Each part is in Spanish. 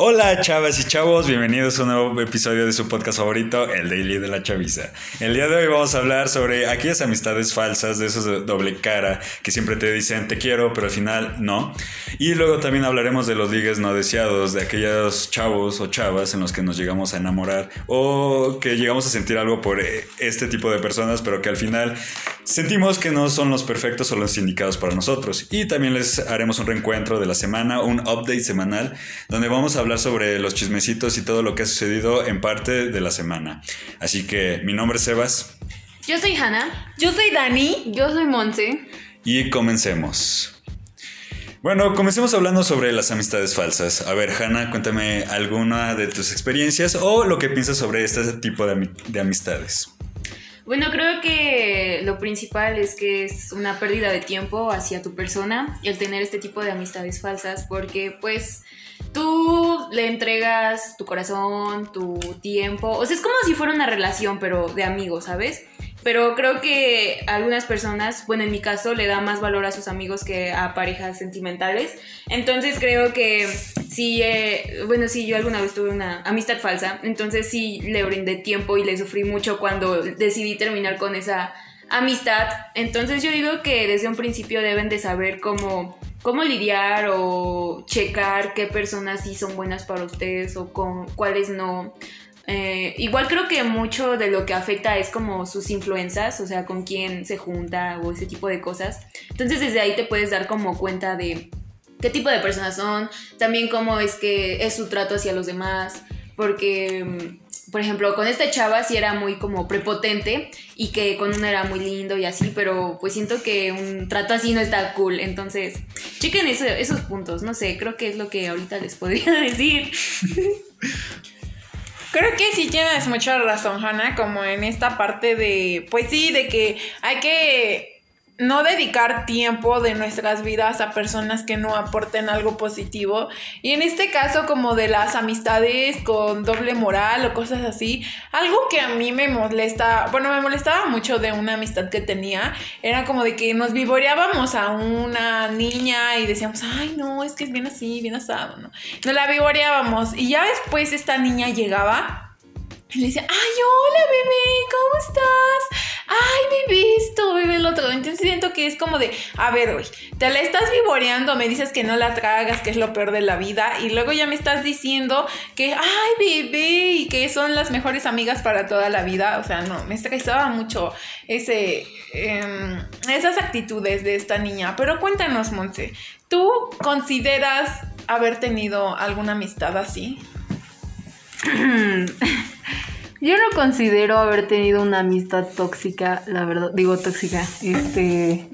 Hola chavas y chavos, bienvenidos a un nuevo episodio de su podcast favorito, El Daily de la Chaviza. El día de hoy vamos a hablar sobre aquellas amistades falsas, de esos de doble cara, que siempre te dicen te quiero, pero al final no. Y luego también hablaremos de los ligues no deseados, de aquellos chavos o chavas en los que nos llegamos a enamorar o que llegamos a sentir algo por eh, este tipo de personas, pero que al final sentimos que no son los perfectos o los indicados para nosotros. Y también les haremos un reencuentro de la semana, un update semanal, donde vamos a hablar sobre los chismecitos y todo lo que ha sucedido en parte de la semana. Así que mi nombre es Sebas. Yo soy Hanna. Yo soy Dani. Yo soy Monse. Y comencemos. Bueno, comencemos hablando sobre las amistades falsas. A ver, Hanna, cuéntame alguna de tus experiencias o lo que piensas sobre este tipo de, de amistades. Bueno, creo que lo principal es que es una pérdida de tiempo hacia tu persona el tener este tipo de amistades falsas porque pues tú le entregas tu corazón, tu tiempo, o sea, es como si fuera una relación, pero de amigos, ¿sabes? Pero creo que algunas personas, bueno, en mi caso, le da más valor a sus amigos que a parejas sentimentales. Entonces creo que sí, eh, bueno, sí, yo alguna vez tuve una amistad falsa, entonces sí le brindé tiempo y le sufrí mucho cuando decidí terminar con esa amistad. Entonces yo digo que desde un principio deben de saber cómo cómo lidiar o checar qué personas sí son buenas para ustedes o con cuáles no. Eh, igual creo que mucho de lo que afecta es como sus influencias, o sea, con quién se junta o ese tipo de cosas. Entonces desde ahí te puedes dar como cuenta de qué tipo de personas son, también cómo es que es su trato hacia los demás, porque mm, por ejemplo, con esta chava sí era muy como prepotente y que con uno era muy lindo y así, pero pues siento que un trato así no está cool. Entonces, chequen esos puntos, no sé, creo que es lo que ahorita les podría decir. Creo que sí tienes mucha razón, Hannah, como en esta parte de, pues sí, de que hay que no dedicar tiempo de nuestras vidas a personas que no aporten algo positivo. Y en este caso, como de las amistades con doble moral o cosas así, algo que a mí me molesta, bueno, me molestaba mucho de una amistad que tenía, era como de que nos vivoreábamos a una niña y decíamos, ay, no, es que es bien así, bien asado, ¿no? Nos la vivoreábamos y ya después esta niña llegaba le decía, ay, hola bebé, ¿cómo estás? Ay, bebé esto, bebé el otro. Entonces siento que es como de, a ver, güey, te la estás vivoreando, me dices que no la tragas, que es lo peor de la vida, y luego ya me estás diciendo que, ay, bebé, y que son las mejores amigas para toda la vida. O sea, no, me estresaba mucho ese, em, esas actitudes de esta niña. Pero cuéntanos, Monse, ¿tú consideras haber tenido alguna amistad así? Yo no considero haber tenido una amistad tóxica, la verdad, digo tóxica, este,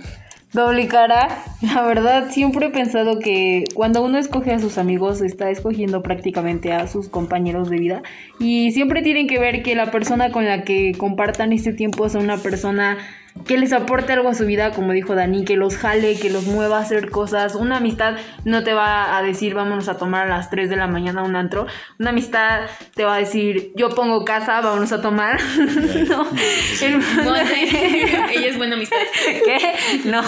doble cara. La verdad, siempre he pensado que cuando uno escoge a sus amigos, está escogiendo prácticamente a sus compañeros de vida. Y siempre tienen que ver que la persona con la que compartan este tiempo sea una persona que les aporte algo a su vida, como dijo Dani, que los jale, que los mueva a hacer cosas. Una amistad no te va a decir vámonos a tomar a las 3 de la mañana un antro. Una amistad te va a decir yo pongo casa, vámonos a tomar. no, ella es buena amistad. ¿Qué? No,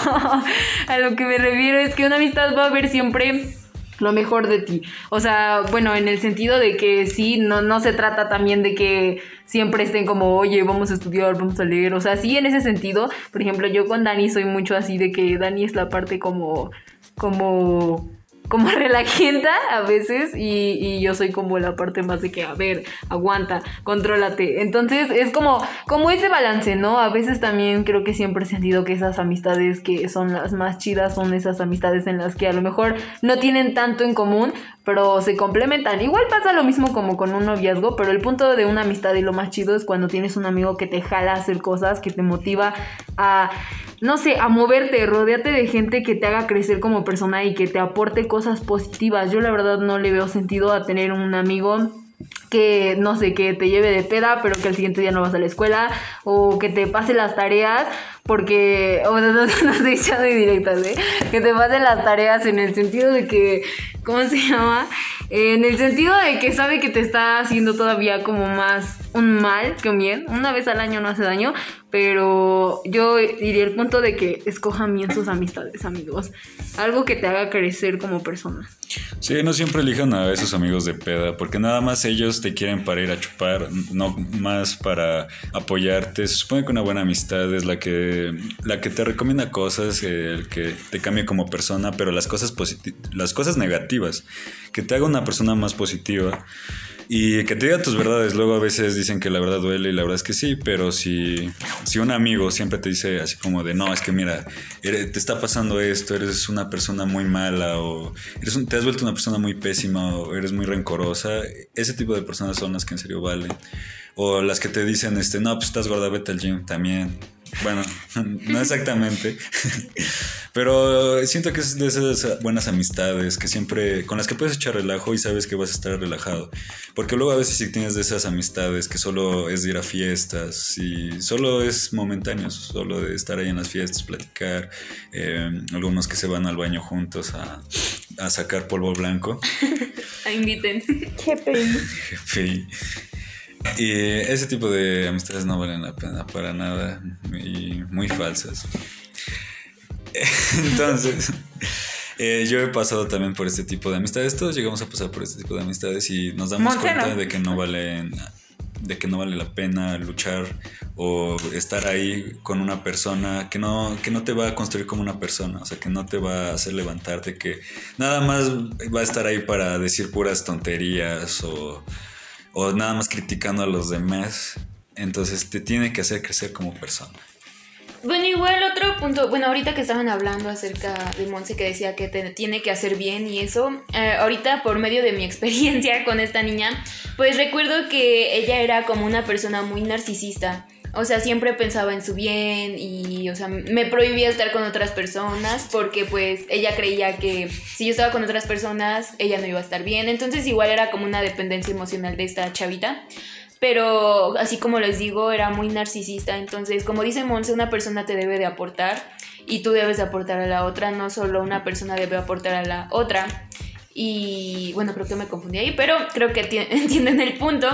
a lo que me refiero es que una amistad va a haber siempre lo mejor de ti. O sea, bueno, en el sentido de que sí, no, no se trata también de que siempre estén como, oye, vamos a estudiar, vamos a leer. O sea, sí en ese sentido. Por ejemplo, yo con Dani soy mucho así de que Dani es la parte como, como como relajenta a veces y, y, yo soy como la parte más de que, a ver, aguanta, contrólate. Entonces es como, como ese balance, ¿no? A veces también creo que siempre he sentido que esas amistades que son las más chidas son esas amistades en las que a lo mejor no tienen tanto en común, pero se complementan. Igual pasa lo mismo como con un noviazgo, pero el punto de una amistad y lo más chido es cuando tienes un amigo que te jala a hacer cosas, que te motiva a, no sé, a moverte, rodeate de gente que te haga crecer como persona y que te aporte cosas positivas. Yo la verdad no le veo sentido a tener un amigo que no sé, que te lleve de peda, pero que el siguiente día no vas a la escuela, o que te pase las tareas, porque, o sea, no, no estoy echando indirectas, ¿eh? Que te pasen las tareas en el sentido de que, ¿cómo se llama? En el sentido de que sabe que te está haciendo todavía como más un mal que un bien. Una vez al año no hace daño, pero yo diría el punto de que escojan bien sus amistades, amigos. Algo que te haga crecer como persona. Sí, no siempre elijan a esos amigos de peda, porque nada más ellos te quieren para ir a chupar, no más para apoyarte. Se supone que una buena amistad es la que, la que te recomienda cosas, el que te cambie como persona, pero las cosas, las cosas negativas, que te haga una persona más positiva. Y que te diga tus verdades. Luego a veces dicen que la verdad duele y la verdad es que sí, pero si, si un amigo siempre te dice así como de, no, es que mira, te está pasando esto, eres una persona muy mala o eres te has vuelto una persona muy pésima o eres muy rencorosa, ese tipo de personas son las que en serio valen. O las que te dicen, este, no, pues estás gorda, vete al gym también. Bueno, no exactamente. Pero siento que es de esas buenas amistades que siempre, con las que puedes echar relajo y sabes que vas a estar relajado. Porque luego a veces si tienes de esas amistades que solo es de ir a fiestas y solo es momentáneo, solo de estar ahí en las fiestas, platicar, eh, algunos que se van al baño juntos a, a sacar polvo blanco. Inviten. Jefe. Y ese tipo de amistades no valen la pena para nada y muy falsas. Entonces, eh, yo he pasado también por este tipo de amistades. Todos llegamos a pasar por este tipo de amistades y nos damos cuenta de que no valen de que no vale la pena luchar o estar ahí con una persona que no, que no te va a construir como una persona, o sea, que no te va a hacer levantarte, que nada más va a estar ahí para decir puras tonterías o o nada más criticando a los demás. Entonces te tiene que hacer crecer como persona. Bueno, igual otro punto, bueno, ahorita que estaban hablando acerca de Monse que decía que te, tiene que hacer bien y eso, eh, ahorita por medio de mi experiencia con esta niña, pues recuerdo que ella era como una persona muy narcisista. O sea, siempre pensaba en su bien y, o sea, me prohibía estar con otras personas porque pues ella creía que si yo estaba con otras personas, ella no iba a estar bien. Entonces igual era como una dependencia emocional de esta chavita. Pero así como les digo, era muy narcisista. Entonces, como dice Monse, una persona te debe de aportar y tú debes de aportar a la otra. No solo una persona debe aportar a la otra. Y bueno, creo que me confundí ahí, pero creo que entienden el punto.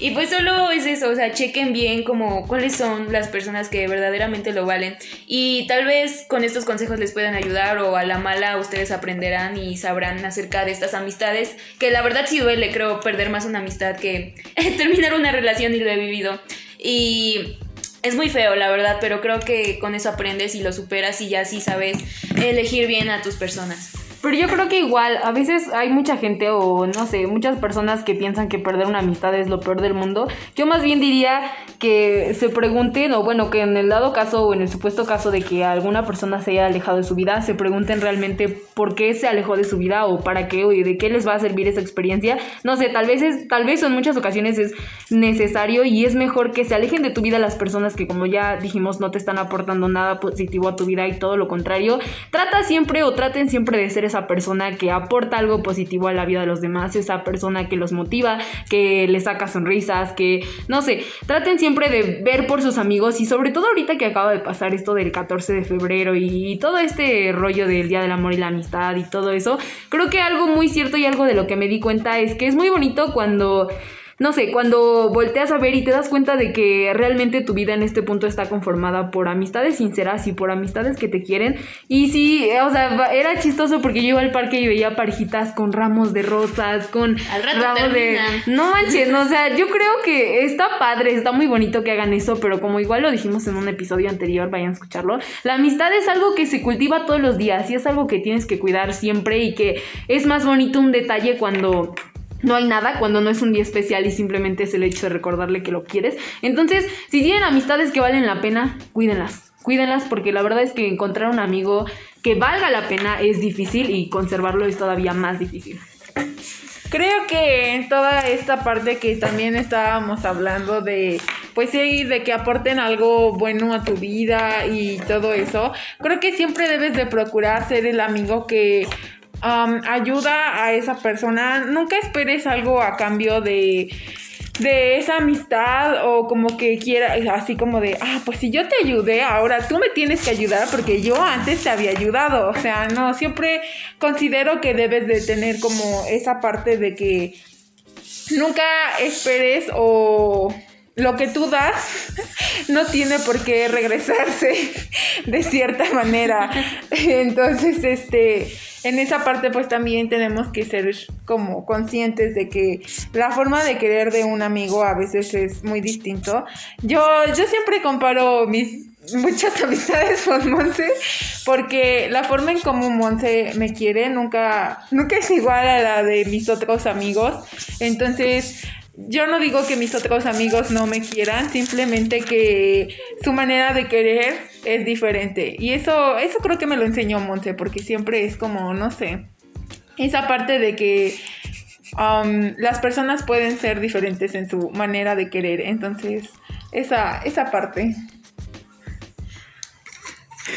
Y pues solo es eso, o sea, chequen bien como cuáles son las personas que verdaderamente lo valen. Y tal vez con estos consejos les puedan ayudar o a la mala ustedes aprenderán y sabrán acerca de estas amistades. Que la verdad sí duele, creo, perder más una amistad que terminar una relación y lo he vivido. Y es muy feo, la verdad, pero creo que con eso aprendes y lo superas y ya sí sabes elegir bien a tus personas. Pero yo creo que igual, a veces hay mucha gente o no sé, muchas personas que piensan que perder una amistad es lo peor del mundo. Yo más bien diría que se pregunten, o bueno, que en el dado caso o en el supuesto caso de que alguna persona se haya alejado de su vida, se pregunten realmente por qué se alejó de su vida o para qué o de qué les va a servir esa experiencia. No sé, tal vez es, tal vez en muchas ocasiones es necesario y es mejor que se alejen de tu vida las personas que como ya dijimos no te están aportando nada positivo a tu vida y todo lo contrario. Trata siempre o traten siempre de ser esa persona que aporta algo positivo a la vida de los demás, esa persona que los motiva, que les saca sonrisas, que no sé, traten siempre de ver por sus amigos. Y sobre todo ahorita que acaba de pasar esto del 14 de febrero y, todo este rollo del Día del Amor y la Amistad y todo eso, creo que algo muy cierto y algo de lo que me di cuenta es que es muy bonito cuando no sé, cuando volteas a ver y te das cuenta de que realmente tu vida en este punto está conformada por amistades sinceras y por amistades que te quieren. Y sí, o sea, era chistoso porque yo iba al parque y veía parejitas con ramos de rosas, con ramos de... No manches, no, o sea, yo creo que está padre, está muy bonito que hagan eso, pero como igual lo dijimos en un episodio anterior, vayan a escucharlo, la amistad es algo que se cultiva todos los días y es algo que tienes que cuidar siempre y que es más bonito un detalle cuando no hay nada cuando no es un día especial y simplemente es el hecho de recordarle que lo quieres. Entonces, si tienen amistades que valen la pena, cuídenlas. Cuídenlas porque la verdad es que encontrar un amigo que valga la pena es difícil y conservarlo es todavía más difícil. Creo que en toda esta parte que también estábamos hablando de, pues sí, de que aporten algo bueno a tu vida y todo eso, creo que siempre debes de procurar ser el amigo que ayuda a esa persona. Nunca esperes algo a cambio de de esa amistad o como que quiera, así como de, ah, pues si yo te ayudé, ahora tú me tienes que ayudar porque yo antes te había ayudado. O sea, no, siempre considero que debes de tener como esa parte de que nunca esperes o lo que tú das no tiene por qué regresarse de cierta manera. Entonces, este, en esa parte pues también tenemos que ser como conscientes de que la forma de querer de un amigo a veces es muy distinto. Yo, yo siempre comparo mis muchas amistades con Monse porque la forma en cómo Monse me quiere nunca, nunca es igual a la de mis otros amigos. Entonces, yo no digo que mis otros amigos no me quieran, simplemente que su manera de querer es diferente. Y eso, eso creo que me lo enseñó Monse, porque siempre es como, no sé, esa parte de que um, las personas pueden ser diferentes en su manera de querer. Entonces, esa, esa parte.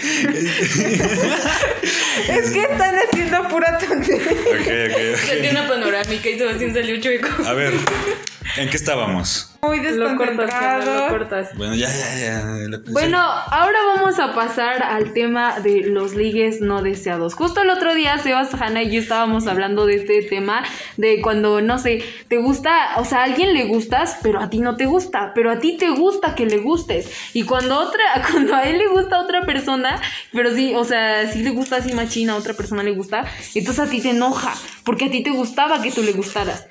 es que están haciendo pura tontería. Ok, ok, Salió una panorámica y Sebastián salió chueco. A ver, ¿en qué estábamos? Muy Lo cortas, lo desconcentrado. cortas. Bueno, ya, ya, ya. Bueno, ahora vamos a pasar al tema de los ligues no deseados. Justo el otro día, Sebas, Hanna y yo estábamos hablando de este tema de cuando, no sé, te gusta, o sea, a alguien le gustas, pero a ti no te gusta, pero a ti te gusta que le gustes. Y cuando otra, cuando a él le gusta a otra persona, pero sí, o sea, sí le gusta así machina, a otra persona le gusta, entonces a ti te enoja, porque a ti te gustaba que tú le gustaras.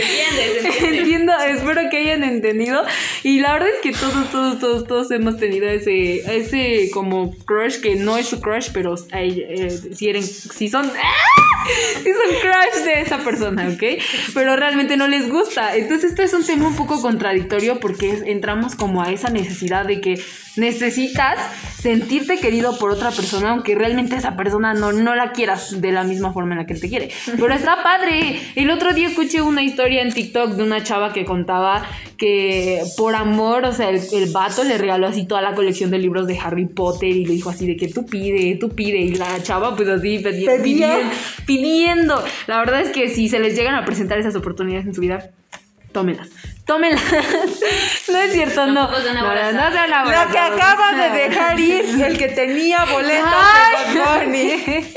Se entiende, se entiende. Entiendo, espero que hayan entendido. Y la verdad es que todos, todos, todos, todos hemos tenido ese, ese como crush que no es su crush, pero hay, eh, si, eran, si son, ¡Ah! si son crush de esa persona, ¿ok? Pero realmente no les gusta. Entonces esto es un tema un poco contradictorio porque es- entramos como a esa necesidad de que necesitas sentirte querido por otra persona, aunque realmente esa persona no, no la quieras de la misma forma en la que él te quiere. Pero está padre. El otro día escuché una historia en TikTok de una chava que contaba que por amor, o sea, el, el vato le regaló así toda la colección de libros de Harry Potter y le dijo así de que tú pide, tú pide. Y la chava pues así pedi- pidiendo, pidiendo. La verdad es que si se les llegan a presentar esas oportunidades en su vida, tómenlas. Tómenlas. no es cierto, no. No, no, aborazados. no sean La que acaba de dejar ir, el que tenía boletos de Bad Bunny.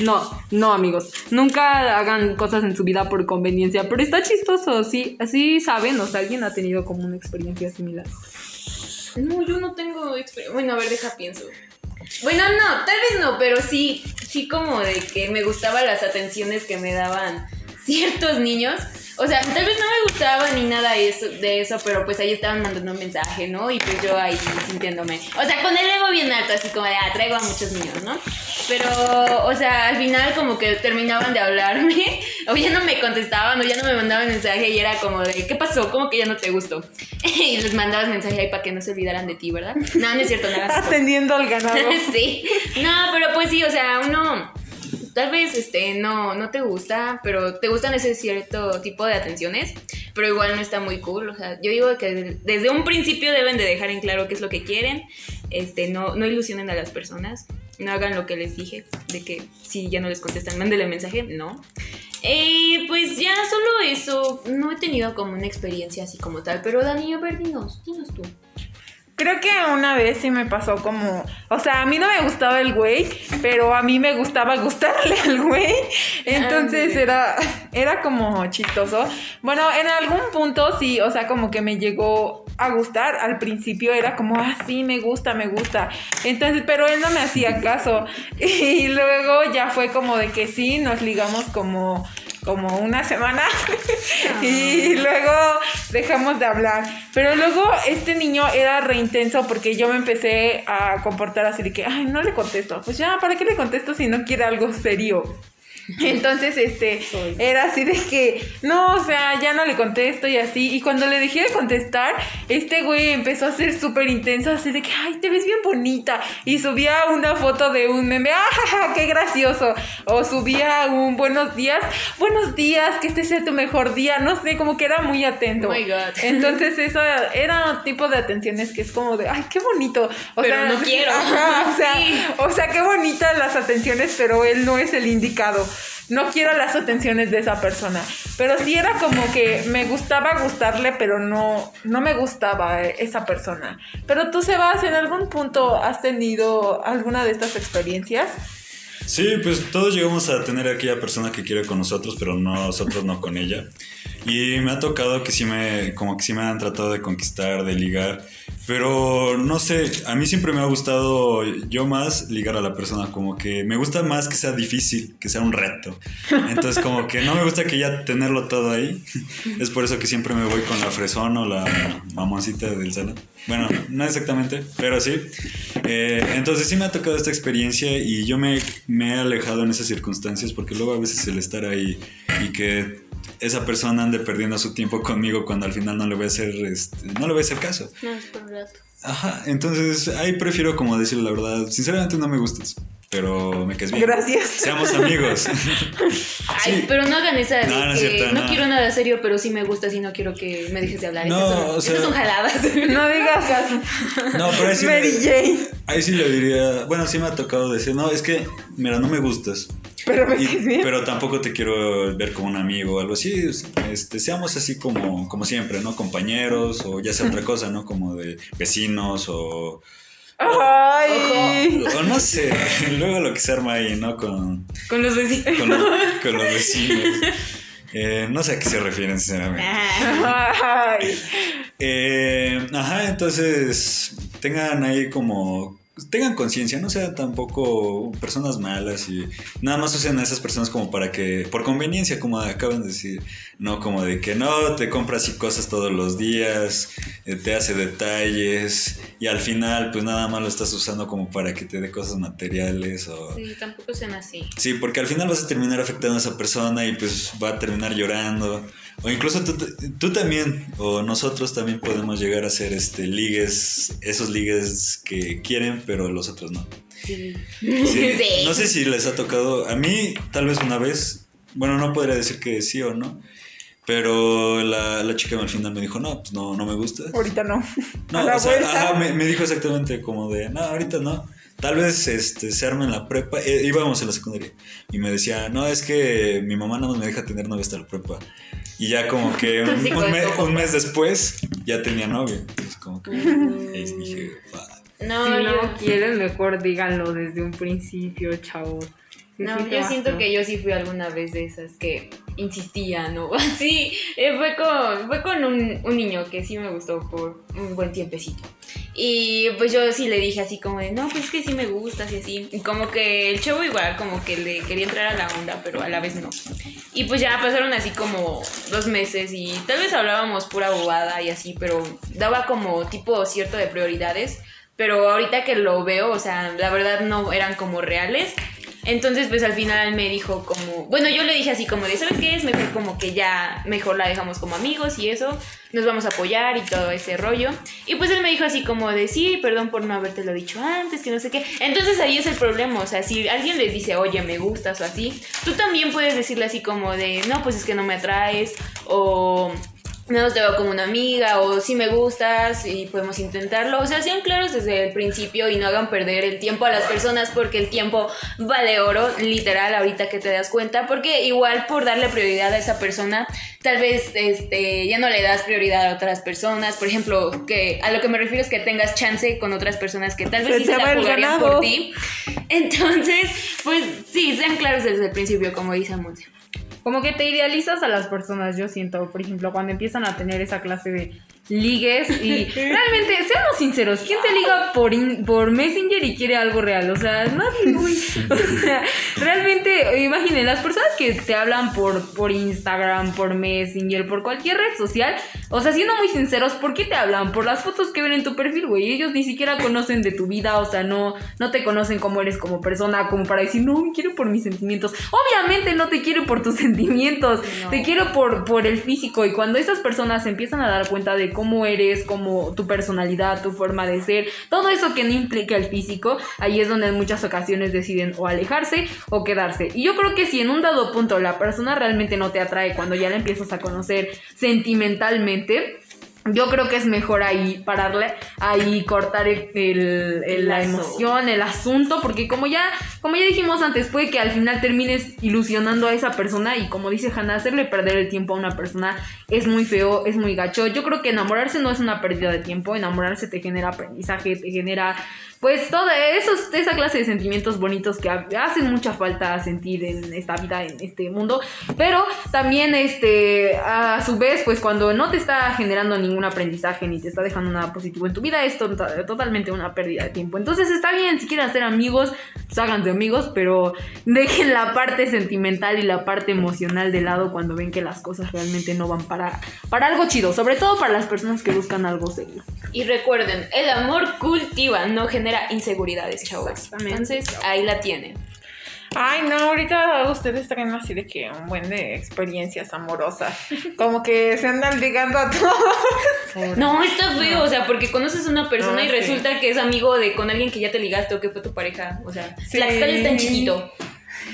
No, no, amigos. Nunca hagan cosas en su vida por conveniencia. Pero está chistoso, sí. Así saben, o sea, alguien ha tenido como una experiencia similar. No, yo no tengo experiencia. Bueno, a ver, deja pienso. Bueno, no, tal vez no, pero sí, sí como de que me gustaban las atenciones que me daban ciertos niños. O sea, tal vez no me gustaba ni nada eso, de eso, pero pues ahí estaban mandando un mensaje, ¿no? Y pues yo ahí sintiéndome. O sea, con el ego bien alto, así como de, ah, traigo a muchos niños, ¿no? Pero, o sea, al final como que terminaban de hablarme, o ya no me contestaban, o ya no me mandaban mensaje, y era como de, ¿qué pasó? ¿Cómo que ya no te gustó? y les mandabas mensaje ahí para que no se olvidaran de ti, ¿verdad? No, no es cierto, eso. Atendiendo al ganado. sí. No, pero pues sí, o sea, uno tal vez este no no te gusta, pero te gustan ese cierto tipo de atenciones, pero igual no está muy cool, o sea, yo digo que desde, un principio deben de dejar en claro qué es lo que quieren. Este, no no ilusionen a las personas. No hagan lo que les dije, de que si ya no les contestan, mándele mensaje, no. Eh, pues ya solo eso, no he tenido como una experiencia así como tal, pero Dani, a ver, dinos tú. Creo que una vez sí me pasó como, o sea, a mí no me gustaba el güey, pero a mí me gustaba gustarle al güey. Entonces era, era como chistoso. Bueno, en algún punto sí, o sea, como que me llegó a gustar. Al principio era como, ah, sí, me gusta, me gusta. Entonces, pero él no me hacía caso. Y luego ya fue como de que sí, nos ligamos como como una semana y luego dejamos de hablar. Pero luego este niño era reintenso porque yo me empecé a comportar así de que, ay, no le contesto. Pues ya, ¿para qué le contesto si no quiere algo serio? Entonces, este, era así de que, no, o sea, ya no le contesto y así. Y cuando le dejé de contestar, este güey empezó a ser súper intenso, así de que, ay, te ves bien bonita. Y subía una foto de un meme, ¡ah, qué gracioso! O subía un buenos días, buenos días, que este sea tu mejor día. No sé, como que era muy atento. Oh my God. Entonces, eso era un tipo de atenciones que es como de, ay, qué bonito. O Pero no quiero. ajá, o sea, Sí. o sea, qué bonitas las atenciones, pero él no es el indicado. No quiero las atenciones de esa persona. Pero sí era como que me gustaba gustarle, pero no, no me gustaba eh, esa persona. Pero tú, Sebas, ¿en algún punto has tenido alguna de estas experiencias? Sí, pues todos llegamos a tener a aquella persona que quiere con nosotros, pero nosotros no con ella. Y me ha tocado que sí me, como que sí me han tratado de conquistar, de ligar. Pero no sé, a mí siempre me ha gustado yo más ligar a la persona, como que me gusta más que sea difícil, que sea un reto. Entonces como que no me gusta que ya tenerlo todo ahí. Es por eso que siempre me voy con la fresón o la mamoncita del salón. Bueno, no exactamente, pero sí. Eh, entonces sí me ha tocado esta experiencia y yo me, me he alejado en esas circunstancias porque luego a veces el estar ahí y que esa persona ande perdiendo su tiempo conmigo cuando al final no le voy a hacer, este, no le voy a hacer caso. No, es por un rato. Ajá, entonces ahí prefiero como decir la verdad. Sinceramente no me gustas, pero me caes bien. Gracias. Seamos amigos. Ay, Sí. pero no hagan esa de No, no es cierto, no no. quiero nada serio, pero sí me gustas y no quiero que me dejes de hablar. No, Esas son, o sea- esas son jaladas. No digas No, pero ahí sí, Mary Jane. ahí sí le diría, bueno, sí me ha tocado decir, no, es que, mira, no me gustas. Pero Y- tampoco te quiero ver como un amigo o algo así. Este, seamos así como, como siempre, ¿no? Compañeros o ya sea otra cosa, ¿no? Como de vecinos o, Ay. o no sé. Luego lo que se arma ahí, ¿no? Con, Con los vecinos. con, los, con los vecinos. Eh, no sé a qué se refieren, sinceramente. Ay. Eh, ajá, entonces tengan ahí como tengan conciencia, no sean tampoco personas malas y nada más usen a esas personas como para que, por conveniencia, como acaban de decir, no como de que no, te compras y cosas todos los días, eh, te hace detalles y al final pues nada más lo estás usando como para que te dé cosas materiales o... Sí, tampoco sean así. Sí, porque al final vas a terminar afectando a esa persona y pues va a terminar llorando. O incluso tú, tú también, o nosotros también podemos llegar a ser este, ligues, esos ligues que quieren, pero los otros no. Sí. Sí, Sí. No sé si les ha tocado, a mí tal vez una vez, bueno, no podría decir que sí o no, pero la, la chica al final me dijo, no, pues no, no me gusta. Ahorita no. No, A la o sea, vuelta. ajá, me, me dijo exactamente como de, no, ahorita no. Tal vez este, se arme en la prepa. Eh, íbamos en la secundaria. Y me decía, no, es que mi mamá nada más me deja tener novia hasta la prepa. Y ya como que un, Sí, un con me- tu un mes después ya tenía novia. Entonces como que ahí dije. No, si yo, no quieren, mejor díganlo desde un principio, chavos. No, yo siento que yo sí fui alguna vez de esas que insistían o así. Eh, fue con, fue con un, un niño que sí me gustó por un buen tiempecito. Y pues yo sí le dije así como de, no, pues es que sí me gustas y así. Y como que el chavo igual, como que le quería entrar a la onda, pero a la vez no. Y pues ya pasaron así como dos meses y tal vez hablábamos pura bobada y así, pero daba como tipo cierto de prioridades. Pero ahorita que lo veo, o sea, la verdad no eran como reales. Entonces, pues al final me dijo como, bueno, yo le dije así como de, ¿sabes qué? Es mejor como que ya, mejor la dejamos como amigos y eso, nos vamos a apoyar y todo ese rollo. Y pues él me dijo así como de, sí, perdón por no haberte lo dicho antes, que no sé qué. Entonces ahí es el problema, o sea, si alguien les dice, oye, me gustas o así, tú también puedes decirle así como de, no, pues es que no me atraes o no te veo como una amiga o si me gustas y podemos intentarlo. O sea, sean claros desde el principio y no hagan perder el tiempo a las personas porque el tiempo vale oro, literal, ahorita que te das cuenta. Porque igual por darle prioridad a esa persona, tal vez este, ya no le das prioridad a otras personas. Por ejemplo, que a lo que me refiero es que tengas chance con otras personas que tal vez Se sí se la jugarían por ti. Entonces, pues sí, sean claros desde el principio, como dice Monse. Como que te idealizas a las personas, yo siento, por ejemplo, cuando empiezan a tener esa clase de ligues y realmente, seamos sinceros, ¿quién te liga por, in- por Messenger y quiere algo real? O sea, nadie, güey. O sea, realmente, imaginen, las personas que te hablan por, por Instagram, por Messenger, por cualquier red social, o sea, siendo muy sinceros, ¿por qué te hablan? Por las fotos que ven en tu perfil, güey. Ellos ni siquiera conocen de tu vida, o sea, no, no te conocen como eres como persona, como para decir, no, me quiero por mis sentimientos. Obviamente no te quiero por tus sentimientos, No. te quiero por, por el físico. Y cuando esas personas se empiezan a dar cuenta de cómo eres, como tu personalidad, tu forma de ser, todo eso que no implica el físico, ahí es donde en muchas ocasiones deciden o alejarse o quedarse. Y yo creo que si en un dado punto la persona realmente no te atrae cuando ya la empiezas a conocer sentimentalmente, yo creo que es mejor ahí pararle, ahí cortar el, el- el- la emoción, el asunto, porque como ya, como ya dijimos antes, puede que al final termines ilusionando a esa persona y como dice Hannah, hacerle perder el tiempo a una persona es muy feo, es muy gacho. Yo creo que enamorarse no es una pérdida de tiempo, enamorarse te genera aprendizaje, te genera pues esos, esa clase de sentimientos bonitos que ha- hacen mucha falta sentir en esta vida, en este mundo. Pero también, este, a su vez, pues cuando no te está generando ningún aprendizaje ni te está dejando nada positivo en tu vida, es to- totalmente una pérdida de tiempo. Entonces está bien, si quieren hacer amigos, pues háganse amigos, pero dejen la parte sentimental y la parte emocional de lado cuando ven que las cosas realmente no van para, para algo chido. Sobre todo para las personas que buscan algo serio. Y recuerden, el amor cultiva, no genera inseguridades, chavos. Exactamente. Entonces, ahí la tienen. Ay, no, ahorita ustedes traen así de que un buen de experiencias amorosas. Como que se andan ligando a todos. No, está feo, o sea, porque conoces a una persona No, y sí. resulta que es amigo de con alguien que ya te ligaste o que fue tu pareja. O sea, Sí. la escala está en chiquito.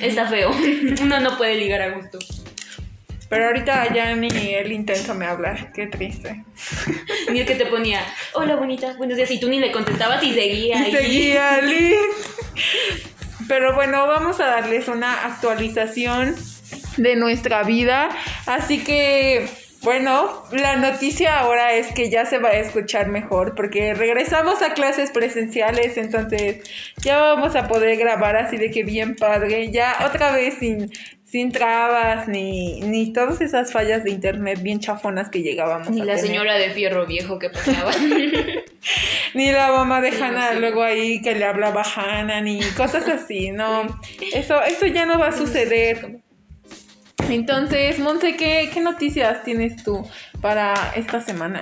Está feo. Uno no puede ligar a gusto. Pero ahorita ya ni el intenso me habla. Qué triste. Ni el que te ponía, hola bonita, buenos días, y tú ni le contestabas y seguía. Y ahí. seguía Liz. Pero bueno, vamos a darles una actualización de nuestra vida. Así que, bueno, la noticia ahora es que ya se va a escuchar mejor porque regresamos a clases presenciales, entonces ya vamos a poder grabar así de que bien padre, ya otra vez sin, sin trabas ni, ni todas esas fallas de internet bien chafonas que llegábamos Ni a la tener. señora de fierro viejo que pasaba. Ni la mamá de Sí, luego ahí que le hablaba a Hannah, ni cosas así, no. Eso, eso ya no va a suceder. Entonces, Monse, ¿qué, qué noticias tienes tú para esta semana?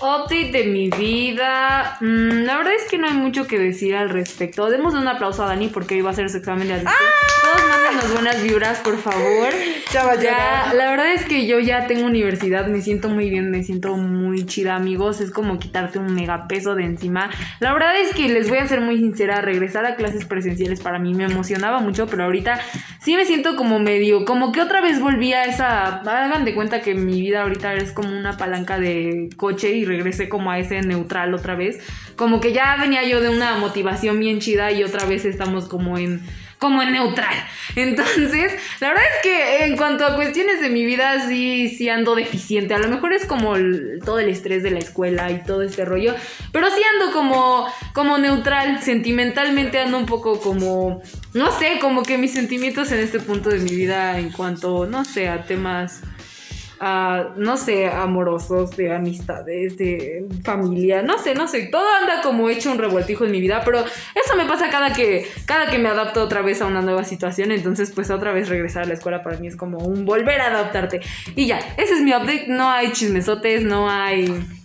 Update de mi vida. Mm, la verdad es que no hay mucho que decir al respecto. Demos un aplauso a Dani porque hoy va a hacer su examen de admisión. Todos mándenos buenas vibras, por favor. Ya va a Ya, la verdad es que yo ya tengo universidad, me siento muy bien, me siento muy chida, amigos. Es como quitarte un mega peso de encima. La verdad es que les voy a ser muy sincera, regresar a clases presenciales para mí me emocionaba mucho, pero ahorita sí me siento como medio, como que otra vez volví a esa. Hagan de cuenta que mi vida ahorita es como una palanca de coche y regresé como a ese neutral otra vez. Como que ya venía yo de una motivación bien chida y otra vez estamos como en como en neutral. Entonces, la verdad es que en cuanto a cuestiones de mi vida, sí, sí ando deficiente. A lo mejor es como todo el estrés de la escuela y todo este rollo. Pero sí ando como, como neutral. Sentimentalmente ando un poco como, no sé, como que mis sentimientos en este punto de mi vida en cuanto, no sé, a temas no sé, amorosos, de amistades, de familia, no sé, no sé, todo anda como hecho un revoltijo en mi vida, pero eso me pasa cada que, cada que me adapto otra vez a una nueva situación, entonces pues otra vez regresar a la escuela para mí es como un volver a adaptarte. Y ya, ese es mi update, no hay chismesotes, no hay...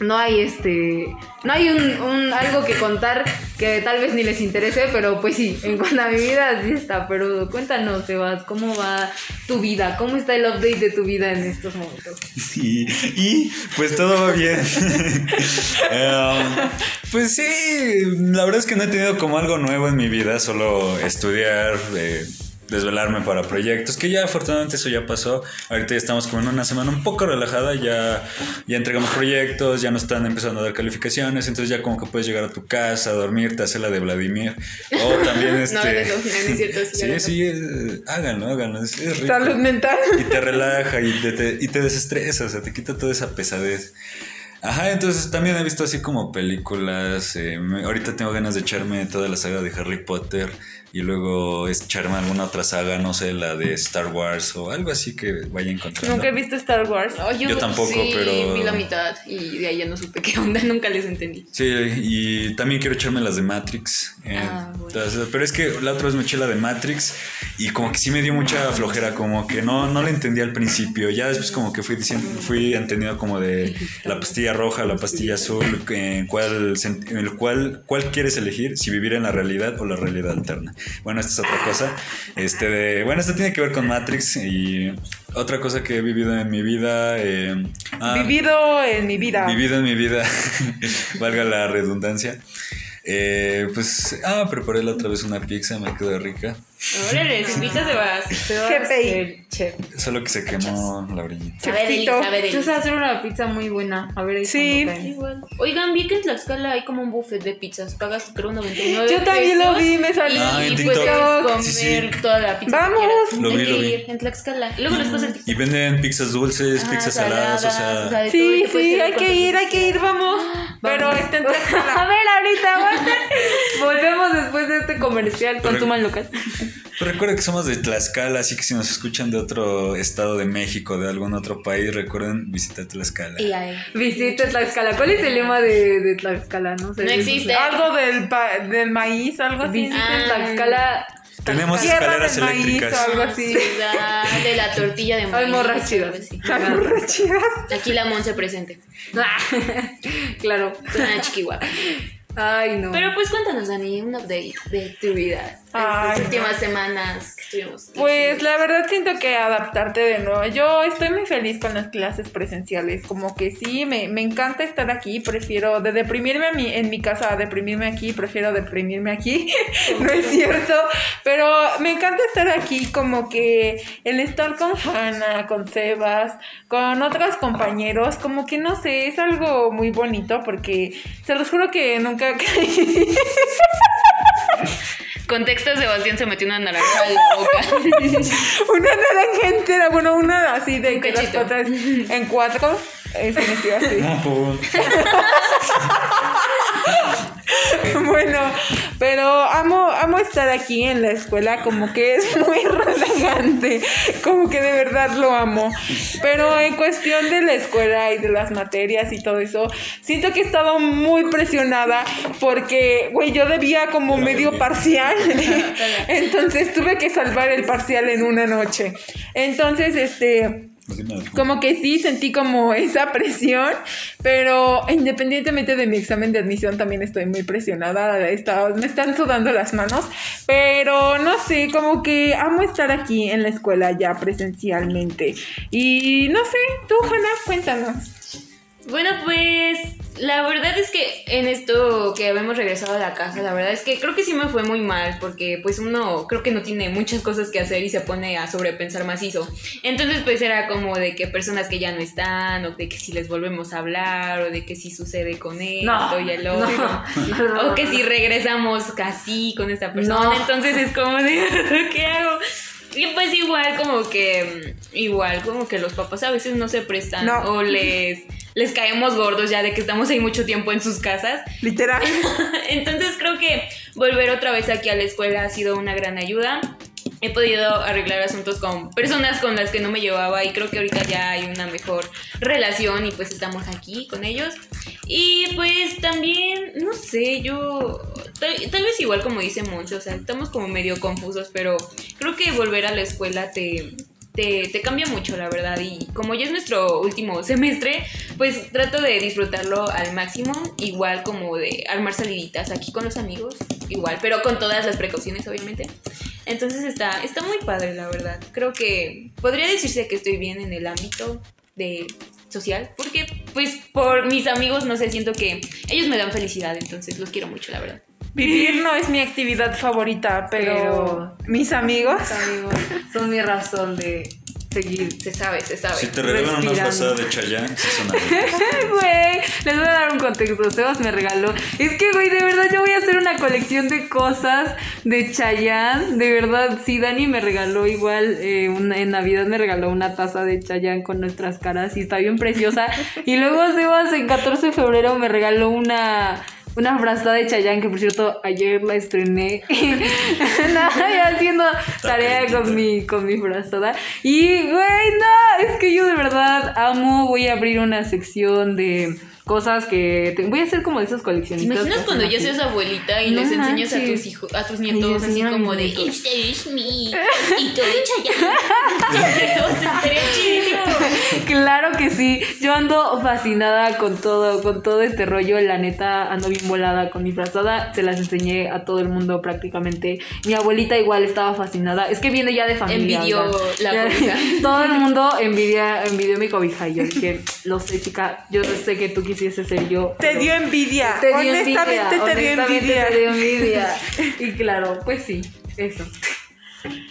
No hay este. No hay un, un- algo que contar que tal vez ni les interese, pero pues sí, en cuanto a mi vida, así está. Pero cuéntanos, Sebas, ¿cómo va tu vida? ¿Cómo está el update de tu vida en estos momentos? Sí, y pues todo va bien. Em, pues sí, la verdad es que no he tenido como algo nuevo en mi vida, solo estudiar, eh, desvelarme para proyectos, que ya afortunadamente eso ya pasó. Ahorita ya estamos como en una semana un poco relajada, ya, ya entregamos proyectos, ya nos están empezando a dar calificaciones, entonces ya como que puedes llegar a tu casa, dormirte, hacer la de Vladimir. O también este... No, lo final, es cierto. sí, Sí, sí, eh, háganlo, háganlo, es, es rico Salud mental. y te relaja y te, te- y te desestresa, o sea, te quita toda esa pesadez. Ajá, entonces también he visto así como películas. eh, ahorita tengo ganas de echarme toda la saga de Harry Potter y luego echarme alguna otra saga, no sé, la de Star Wars o algo así que vaya encontrando. Nunca he visto Star Wars. No, yo, Yo tampoco, sí, pero- vi la mitad y de ahí ya no supe qué onda, nunca les entendí. Sí, y también quiero echarme las de Matrix. eh, Ah, bueno. pero es que la otra vez me eché la de Matrix y como que sí me dio mucha flojera, como que no, no la entendí al principio. Ya después como que fui diciendo, fui entendiendo como de la pastilla roja, la pastilla azul, en cuál, en el cual, cuál quieres elegir, si vivir en la realidad o la realidad alterna. Bueno, esta es otra cosa. Este de, bueno, esto tiene que ver con Matrix y otra cosa que he vivido en mi vida. eh, ah, Vivido en mi vida. Vivido en mi vida, valga la redundancia. Eh, pues, ah, preparé la otra vez una pizza, me quedó rica. Órale, se invita Sebas. GPI. El chef. Solo que se quemó la orillita. Deli. Yo sé hacer una pizza muy buena. A ver, ahí Sí. Igual. Oigan, vi que en Tlaxcala hay como un buffet de pizzas. Pagas creo 99 Yo también lo vi, me Y, salió. Ah, en y TikTok. puedes comer Sí, sí. toda la pizza. Vamos. que. Lo Hay vi, que lo vi. ir en Tlaxcala. Luego les paso el TikTok. Y venden pizzas dulces, Ajá, pizzas saladas, o sea... de todo, y Sí, te puedes sí, hay que ir, hay que ir, vamos. Pero está en A Tlaxcala. ver, ahorita, aguanta. Volvemos después de este comercial. Consuman local. Pero recuerden que somos de Tlaxcala, así que si nos escuchan de otro estado de México, de algún otro país, recuerden visitar Tlaxcala. Y ahí. Visite Tlaxcala. ¿Cuál es el lema de, de Tlaxcala? No sé. No existe. Algo del, pa- del maíz, algo así. Visite Ah. Tlaxcala. Tenemos Tierra escaleras del maíz, eléctricas. algo así. Ciudad de la tortilla de maíz. morras chidas. algo así. Las borracheras. Aquí la Monse presente. claro. Una chiquihua. Ay, no. Pero pues cuéntanos, Dani, un update de tu vida. Ay, no. últimas semanas que estuvimos. Pues la verdad siento que adaptarte de nuevo. Yo estoy muy feliz con las clases presenciales. Como que sí, me, me encanta estar aquí. Prefiero de deprimirme a mi, en mi casa a deprimirme aquí. Prefiero deprimirme aquí. no es cierto. Pero me encanta estar aquí. Como que el estar con Hannah, con Sebas, con otros compañeros. Como que no sé, es algo muy bonito porque se los juro que nunca caí. Contexto, Sebastián se metió una naranja en la boca. Una naranja entera, bueno, una así de Un que las cachito. otras en cuatro. Es que me estoy así. No, Bueno, pero amo, amo estar aquí en la escuela, como que es muy relajante, como que de verdad lo amo. Pero en cuestión de la escuela y de las materias y todo eso, siento que he estado muy presionada porque, güey, yo debía como medio parcial, entonces tuve que salvar el parcial en una noche. Entonces, este... Como que sí sentí como esa presión, pero independientemente de mi examen de admisión también estoy muy presionada, estado- me están sudando las manos, pero no sé, como que amo estar aquí en la escuela ya presencialmente. Y no sé, tú, Hanna, cuéntanos. Bueno, pues la verdad es que en esto que habíamos regresado a la casa, la verdad es que creo que sí me fue muy mal porque pues uno creo que no tiene muchas cosas que hacer y se pone a sobrepensar macizo. Entonces pues era como de que personas que ya no están o de que si les volvemos a hablar o de que si sucede con esto No, y el otro. no, O que si regresamos casi con esta persona. No. Entonces es como de, ¿qué hago? Y pues igual como que, igual como que los papás a veces no se prestan No. o les, les caemos gordos ya de que estamos ahí mucho tiempo en sus casas. Literal. Entonces creo que volver otra vez aquí a la escuela ha sido una gran ayuda. He podido arreglar asuntos con personas con las que no me llevaba y creo que ahorita ya hay una mejor relación y pues estamos aquí con ellos. Y pues también, no sé, yo tal, tal vez igual como dice Moncho, o sea, estamos como medio confusos, pero creo que volver a la escuela te, te, cambia mucho, la verdad. Y como ya es nuestro último semestre, pues trato de disfrutarlo al máximo, igual como de armar saliditas aquí con los amigos, igual, pero con todas las precauciones, obviamente. Entonces está, está muy padre, la verdad. Creo que podría decirse que estoy bien en el ámbito de social, porque pues por mis amigos, no sé, siento que ellos me dan felicidad, entonces los quiero mucho, la verdad. Vivir no es mi actividad favorita, pero, Pero- mis amigos. Amigos, son mi razón de seguir. Se sabe, se sabe. Si te regalan una frazada de Chayanne, sí. Güey, les voy a dar un contexto. Sebas me regaló. Es que, güey, de verdad yo voy a hacer una colección de cosas de Chayanne. De verdad, sí, Dani me regaló igual. eh, una- en Navidad me regaló una taza de Chayanne con nuestras caras y está bien preciosa. Y luego Sebas en 14 de febrero me regaló una. Una frazada de Chayanne que por cierto ayer la estrené Nada, y haciendo tarea con mi, con mi frazada Y güey, no, es que yo de verdad amo, voy a abrir una sección de cosas que te- voy a hacer como de esos ¿Te coleccionistas. imaginas que cuando así. seas abuelita y No les enseñas a tus hijos, a tus Y nietos así como de este es mi hijito de Chayanne? Estaría chidísimo. Claro que sí, yo ando fascinada con todo, con todo este rollo, la neta ando bien volada con mi frazada, se las enseñé a todo el mundo prácticamente. Mi abuelita igual estaba fascinada, es que viene ya de familia. Envidió o sea, la cobija. Todo el mundo envidia, envidió mi cobija y yo dije, lo sé chica, yo sé que tú quisieses ser yo. Te dio envidia. te dio honestamente envidia, te dio honestamente envidia. te dio envidia. Y claro, pues sí, eso.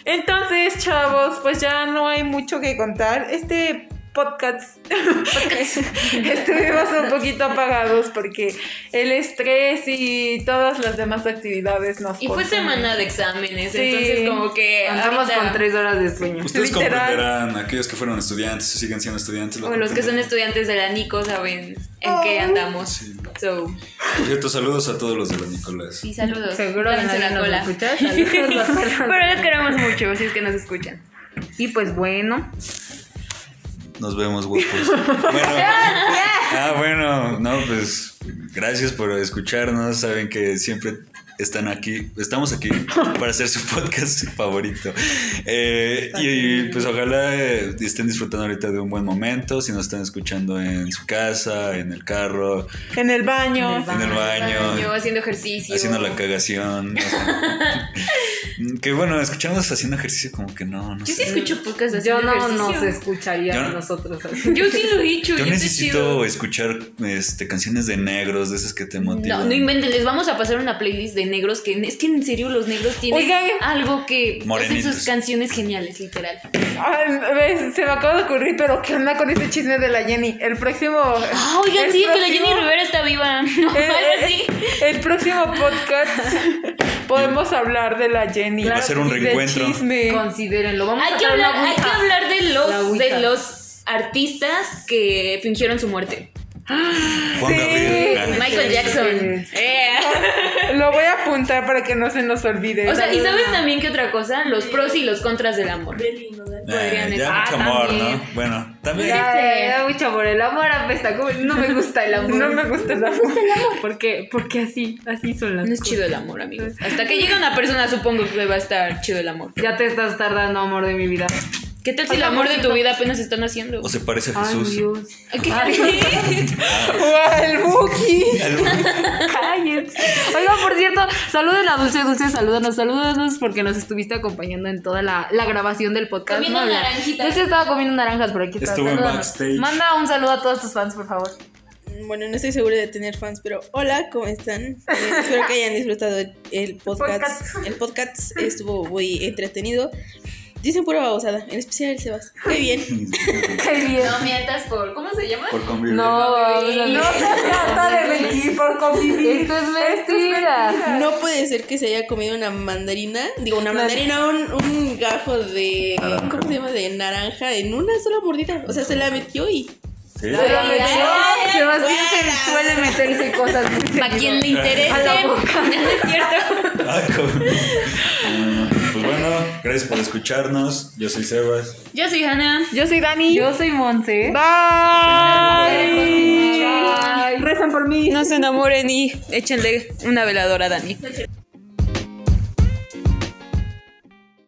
Entonces, chavos, pues ya no hay mucho que contar. Este podcast estuvimos un poquito apagados porque el estrés y todas las demás actividades nos Y fue consumen. semana de exámenes, Sí. entonces como que Andamos ahorita- con tres horas de sueño. Ustedes Literal. comprenderán, aquellos que fueron estudiantes o siguen siendo estudiantes. lo o los que son estudiantes de la Nico saben en qué Oh. andamos. Sí. So, Por cierto, saludos a todos los de la Nicolás. sí, saludos. Seguro nadie la nos cola. Saludos. Pero les queremos mucho, si es que nos escuchan. Y pues bueno, Nos vemos, guapos. Bueno, ah, bueno, no, pues gracias por escucharnos. Saben que siempre están aquí, estamos aquí para hacer su podcast favorito. Eh, y, y, pues ojalá eh, estén disfrutando ahorita de un buen momento. Si nos están escuchando en su casa, en el carro, En el baño. En el en el baño, haciendo ejercicio. haciendo la cagación. o sea, que bueno, escuchamos haciendo ejercicio como que no, no Yo sí escucho podcast yo no ejercicio. nos escucharía Yo a no- nosotros así. Yo sí lo he dicho. Yo necesito escuchar este, canciones de negros, de esas que te motivan. No, no inventen, les vamos a pasar una playlist de negros que es que en serio los negros tienen Oigan. algo que hacen sus canciones geniales, literal. Ay, ves, se me acaba de ocurrir, pero ¿qué onda con ese chisme de la Jenny? El próximo. Ah, oigan, el sí, que la Jenny Rivera está viva. No, el, así. próximo podcast podemos hablar de la Jenny. Va a ser un reencuentro. Considérenlo. Vamos Hay a que, hablar, hay que hablar de los, de los artistas que fingieron su muerte. Juan Sí. Gabriel. Michael Jackson. sí. Eh. Lo voy a apuntar para que no se nos olvide. O sea, ¿y sabes también qué otra cosa? Los pros y los contras del amor. ah, podrían ya estar. mucho Ah, amor, también. ¿no? Bueno, también. Ya, ya, ya, mucho amor. El amor apesta. como- No me gusta el amor. no me gusta el amor. ¿Por qué? Porque así, así son las No es cosas. chido el amor, amigos. Hasta que llegue una persona, supongo que va a estar chido el amor. Ya te estás tardando, amor de mi vida. ¿Qué tal si el amor de tu vida apenas están haciendo? O se parece a Ay, Jesús. Dios. ¿Qué? ¡Guau, el Buki! Cállense. Oigan, por cierto, saluden a Dulce, Dulce, salúdanos, salúdanos, porque nos estuviste acompañando en toda la, la grabación del podcast. Comiendo habla. naranjitas. Dulce estaba comiendo naranjas por aquí. está, Estuvo en backstage. Manda un saludo a todos tus fans, por favor. Bueno, no estoy segura de tener fans, pero hola, ¿cómo están? Eh, espero que hayan disfrutado el, el podcast. Podcast. El podcast estuvo muy entretenido. Dicen pura babosada, en especial el Sebas. Qué bien. Qué bien. No mientas por. ¿Cómo se llama? Por convivir. No, no, No se trata de mentir por convivir. Esto es mentira. No puede ser que se haya comido una mandarina, digo, una mandarina, un, un gajo de. Naranja. ¿Cómo se llama? De naranja en una sola mordida. O sea, se la metió y. ¿Sí? Sebastián se suele meterse cosas A quien le interese. A la boca. No es cierto. Bueno, gracias por escucharnos. Yo soy Sebas. Yo soy Hannah. Yo soy Dani. Yo soy Monse. Bye. Bye. Rezan por mí. No se enamoren y échenle una veladora a Dani.